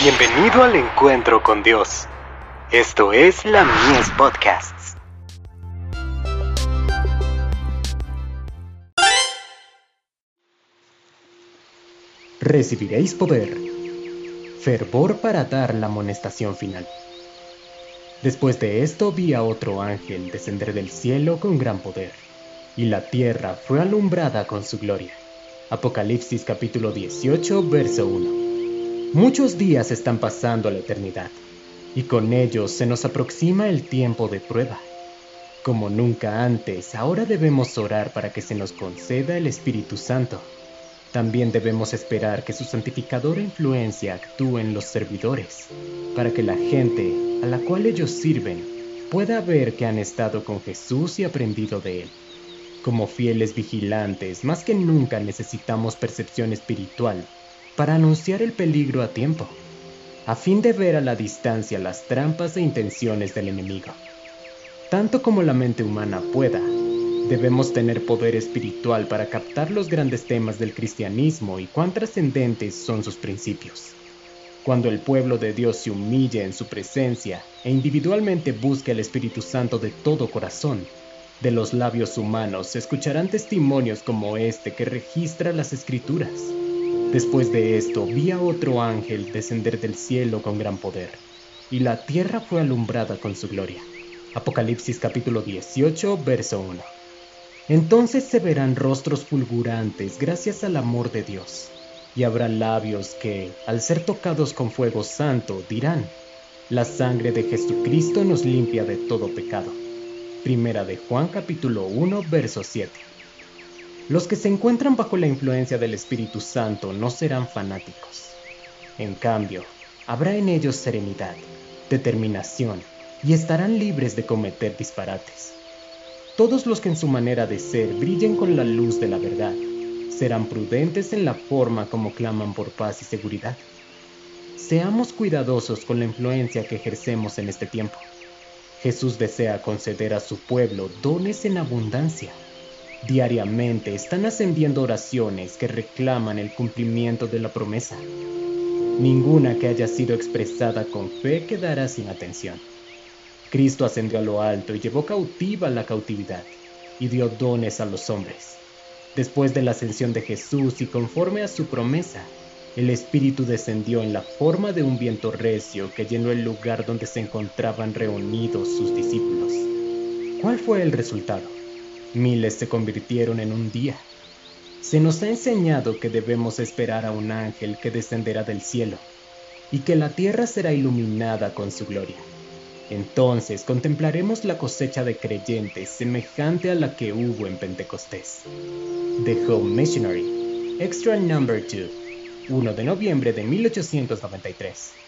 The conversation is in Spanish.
Bienvenido al encuentro con Dios. Esto es la Mies Podcasts. Recibiréis poder, fervor para dar la amonestación final. Después de esto vi a otro ángel descender del cielo con gran poder, y la tierra fue alumbrada con su gloria. Apocalipsis capítulo 18, verso 1. Muchos días están pasando a la eternidad y con ellos se nos aproxima el tiempo de prueba. Como nunca antes, ahora debemos orar para que se nos conceda el Espíritu Santo. También debemos esperar que su santificadora influencia actúe en los servidores, para que la gente a la cual ellos sirven pueda ver que han estado con Jesús y aprendido de él. Como fieles vigilantes, más que nunca necesitamos percepción espiritual para anunciar el peligro a tiempo, a fin de ver a la distancia las trampas e intenciones del enemigo. Tanto como la mente humana pueda, debemos tener poder espiritual para captar los grandes temas del cristianismo y cuán trascendentes son sus principios. Cuando el pueblo de Dios se humille en su presencia e individualmente busque al Espíritu Santo de todo corazón, de los labios humanos se escucharán testimonios como este que registra las escrituras. Después de esto vi a otro ángel descender del cielo con gran poder, y la tierra fue alumbrada con su gloria. Apocalipsis capítulo 18, verso 1. Entonces se verán rostros fulgurantes gracias al amor de Dios, y habrá labios que, al ser tocados con fuego santo, dirán, la sangre de Jesucristo nos limpia de todo pecado. Primera de Juan capítulo 1, verso 7. Los que se encuentran bajo la influencia del Espíritu Santo no serán fanáticos. En cambio, habrá en ellos serenidad, determinación y estarán libres de cometer disparates. Todos los que en su manera de ser brillen con la luz de la verdad serán prudentes en la forma como claman por paz y seguridad. Seamos cuidadosos con la influencia que ejercemos en este tiempo. Jesús desea conceder a su pueblo dones en abundancia Diariamente están ascendiendo oraciones que reclaman el cumplimiento de la promesa. Ninguna que haya sido expresada con fe quedará sin atención. Cristo ascendió a lo alto y llevó cautiva la cautividad y dio dones a los hombres. Después de la ascensión de Jesús y conforme a su promesa, el Espíritu descendió en la forma de un viento recio que llenó el lugar donde se encontraban reunidos sus discípulos. ¿Cuál fue el resultado? Miles se convirtieron en un día. Se nos ha enseñado que debemos esperar a un ángel que descenderá del cielo y que la tierra será iluminada con su gloria. Entonces contemplaremos la cosecha de creyentes semejante a la que hubo en Pentecostés. The Home Missionary, Extra Number 2, 1 de noviembre de 1893.